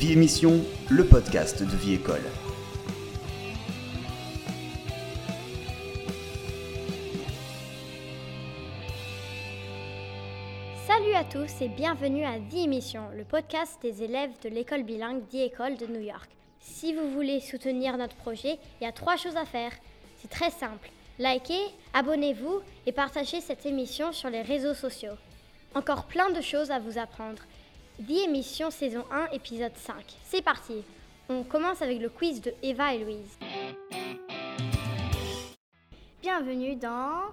Vie Émission, le podcast de Vie École. Salut à tous et bienvenue à Vie Émission, le podcast des élèves de l'école bilingue The École de New York. Si vous voulez soutenir notre projet, il y a trois choses à faire. C'est très simple. Likez, abonnez-vous et partagez cette émission sur les réseaux sociaux. Encore plein de choses à vous apprendre. Vie Émission saison 1 épisode 5. C'est parti. On commence avec le quiz de Eva et Louise. Bienvenue dans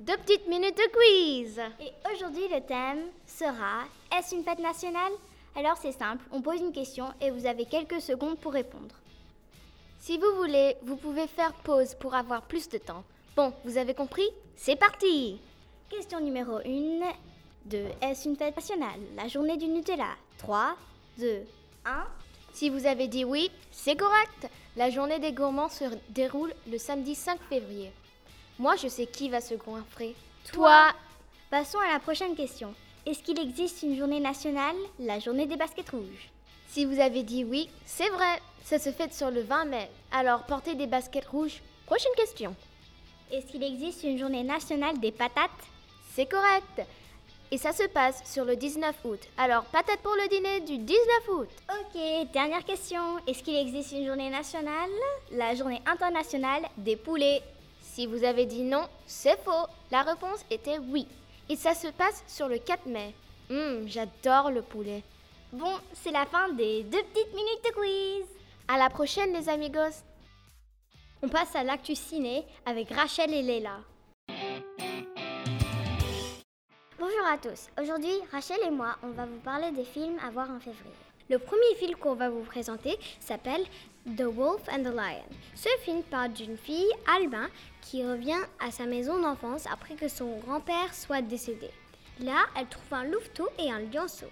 Deux petites minutes de quiz. Et aujourd'hui, le thème sera Est-ce une fête nationale? Alors c'est simple, on pose une question et vous avez quelques secondes pour répondre. Si vous voulez, vous pouvez faire pause pour avoir plus de temps. Bon, vous avez compris? C'est parti Question numéro 1 de Est-ce une fête nationale? La journée du Nutella. 3, 2, 1. Si vous avez dit oui, c'est correct. La journée des gourmands se déroule le samedi 5 février. Moi, je sais qui va se goinfrer. Toi Passons à la prochaine question. Est-ce qu'il existe une journée nationale? La journée des baskets rouges. Si vous avez dit oui, c'est vrai. Ça se fête sur le 20 mai. Alors portez des baskets rouges. Prochaine question. Est-ce qu'il existe une journée nationale des patates? C'est correct. Et ça se passe sur le 19 août. Alors patate pour le dîner du 19 août. Ok, dernière question. Est-ce qu'il existe une journée nationale? La journée internationale des poulets. Si vous avez dit non, c'est faux. La réponse était oui. Et ça se passe sur le 4 mai. Hum, j'adore le poulet. Bon, c'est la fin des deux petites minutes de quiz. À la prochaine les amigos. On passe à l'actu ciné avec Rachel et Leila. Bonjour à tous. Aujourd'hui, Rachel et moi, on va vous parler des films à voir en février. Le premier film qu'on va vous présenter s'appelle The Wolf and the Lion. Ce film parle d'une fille, Alba, qui revient à sa maison d'enfance après que son grand-père soit décédé. Là, elle trouve un louveteau et un lionceau.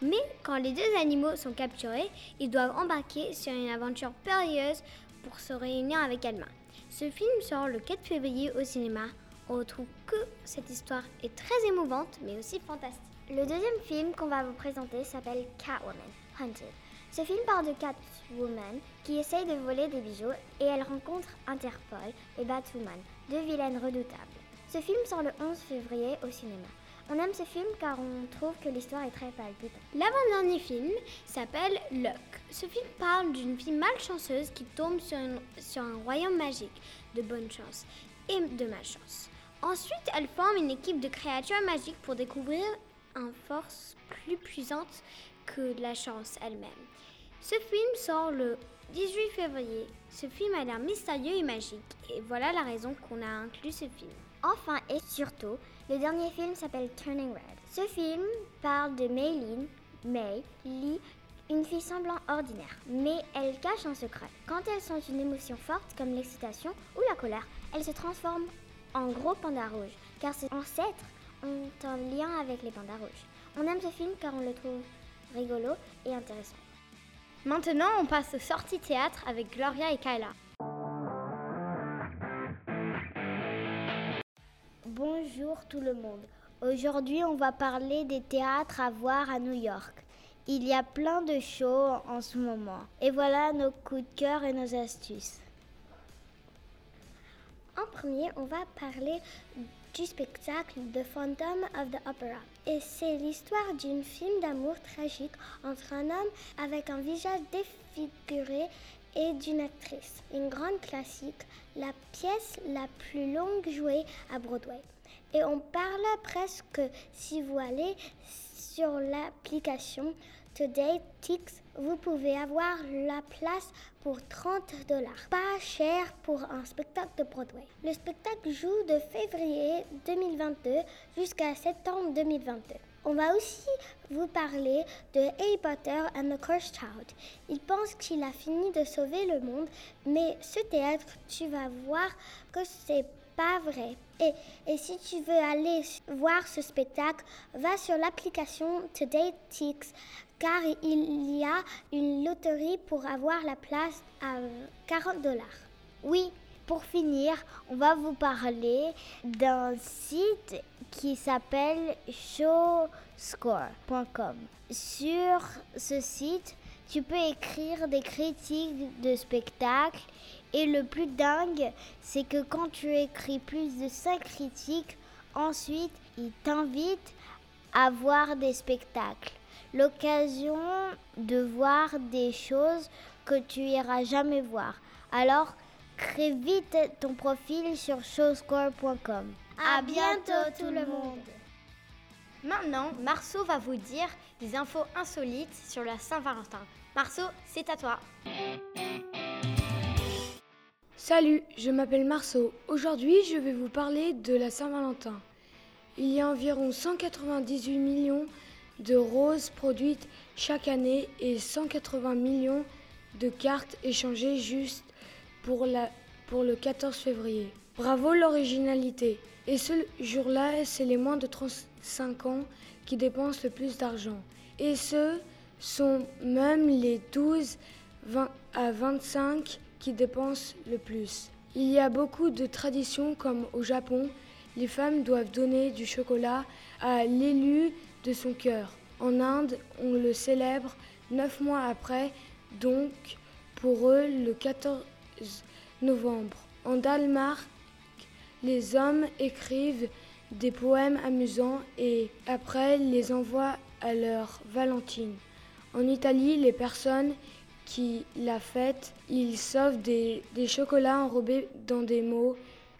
Mais quand les deux animaux sont capturés, ils doivent embarquer sur une aventure périlleuse pour se réunir avec Alma. Ce film sort le 4 février au cinéma. On trouve que cette histoire est très émouvante, mais aussi fantastique. Le deuxième film qu'on va vous présenter s'appelle Catwoman Hunted. Ce film parle de Catwoman qui essaye de voler des bijoux et elle rencontre Interpol et Batwoman, deux vilaines redoutables. Ce film sort le 11 février au cinéma. On aime ce film car on trouve que l'histoire est très palpitante. L'avant-dernier film s'appelle Luck. Ce film parle d'une fille malchanceuse qui tombe sur, sur un royaume magique de bonne chance et de malchance. Ensuite, elle forme une équipe de créatures magiques pour découvrir une force plus puissante que la chance elle-même. Ce film sort le 18 février. Ce film a l'air mystérieux et magique et voilà la raison qu'on a inclus ce film. Enfin et surtout, le dernier film s'appelle Turning Red. Ce film parle de Maylene, May, Lee, une fille semblant ordinaire, mais elle cache un secret. Quand elle sent une émotion forte comme l'excitation ou la colère, elle se transforme en gros panda rouge, car ses ancêtres ont un lien avec les pandas rouges. On aime ce film car on le trouve rigolo et intéressant. Maintenant, on passe aux sorties théâtre avec Gloria et Kyla. Bonjour tout le monde. Aujourd'hui, on va parler des théâtres à voir à New York. Il y a plein de shows en ce moment. Et voilà nos coups de cœur et nos astuces. En premier, on va parler du spectacle The Phantom of the Opera. Et c'est l'histoire d'une film d'amour tragique entre un homme avec un visage défiguré et d'une actrice. Une grande classique, la pièce la plus longue jouée à Broadway. Et on parle presque si vous allez sur l'application Today Tix, vous pouvez avoir la place pour 30 dollars. Pas cher pour un spectacle de Broadway. Le spectacle joue de février 2022 jusqu'à septembre 2022. On va aussi vous parler de Harry Potter and the Cursed Child. Il pense qu'il a fini de sauver le monde, mais ce théâtre, tu vas voir que c'est pas vrai. Et, et si tu veux aller voir ce spectacle, va sur l'application Today Tix car il y a une loterie pour avoir la place à 40 dollars. Oui, pour finir, on va vous parler d'un site qui s'appelle showscore.com. Sur ce site, Tu peux écrire des critiques de spectacles. Et le plus dingue, c'est que quand tu écris plus de 5 critiques, ensuite, ils t'invitent à voir des spectacles. L'occasion de voir des choses que tu iras jamais voir. Alors, crée vite ton profil sur showscore.com. À bientôt tout le monde. Maintenant, Marceau va vous dire des infos insolites sur la Saint-Valentin. Marceau, c'est à toi. Salut, je m'appelle Marceau. Aujourd'hui, je vais vous parler de la Saint-Valentin. Il y a environ 198 millions de roses produites chaque année et 180 millions de cartes échangées juste pour, la, pour le 14 février. Bravo l'originalité. Et ce jour-là, c'est les moins de 35 ans qui dépensent le plus d'argent. Et ce sont même les 12 20 à 25 qui dépensent le plus. Il y a beaucoup de traditions comme au Japon, les femmes doivent donner du chocolat à l'élu de son cœur. En Inde, on le célèbre neuf mois après, donc pour eux le 14 novembre. En Danemark, les hommes écrivent des poèmes amusants et après les envoient à leur Valentine. En Italie, les personnes qui la fêtent, ils sauvent des, des chocolats enrobés dans des mots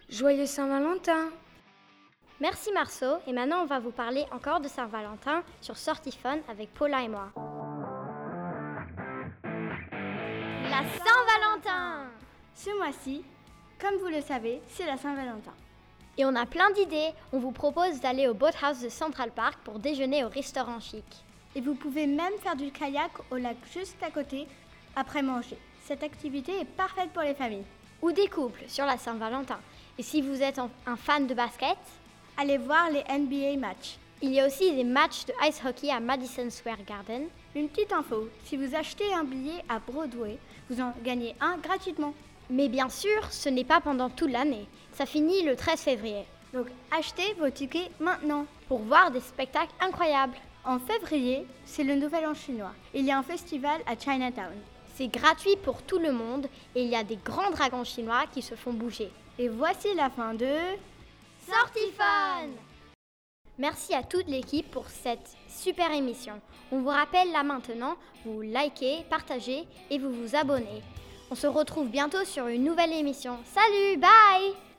Joyeux Saint-Valentin Merci Marceau, et maintenant on va vous parler encore de Saint-Valentin sur Sortifone avec Paula et moi. La Saint-Valentin Ce mois-ci, comme vous le savez, c'est la Saint-Valentin. Et on a plein d'idées. On vous propose d'aller au Boathouse de Central Park pour déjeuner au restaurant chic. Et vous pouvez même faire du kayak au lac juste à côté après manger. Cette activité est parfaite pour les familles. Ou des couples sur la Saint-Valentin. Et si vous êtes un fan de basket, allez voir les NBA matchs. Il y a aussi des matchs de ice hockey à Madison Square Garden. Une petite info, si vous achetez un billet à Broadway, vous en gagnez un gratuitement. Mais bien sûr, ce n'est pas pendant toute l'année. Ça finit le 13 février. Donc achetez vos tickets maintenant pour voir des spectacles incroyables. En février, c'est le Nouvel An chinois. Il y a un festival à Chinatown. C'est gratuit pour tout le monde et il y a des grands dragons chinois qui se font bouger. Et voici la fin de Sortifone Merci à toute l'équipe pour cette super émission. On vous rappelle là maintenant, vous likez, partagez et vous vous abonnez. On se retrouve bientôt sur une nouvelle émission. Salut, bye